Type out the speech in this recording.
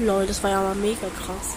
Lol, das war ja mal mega krass.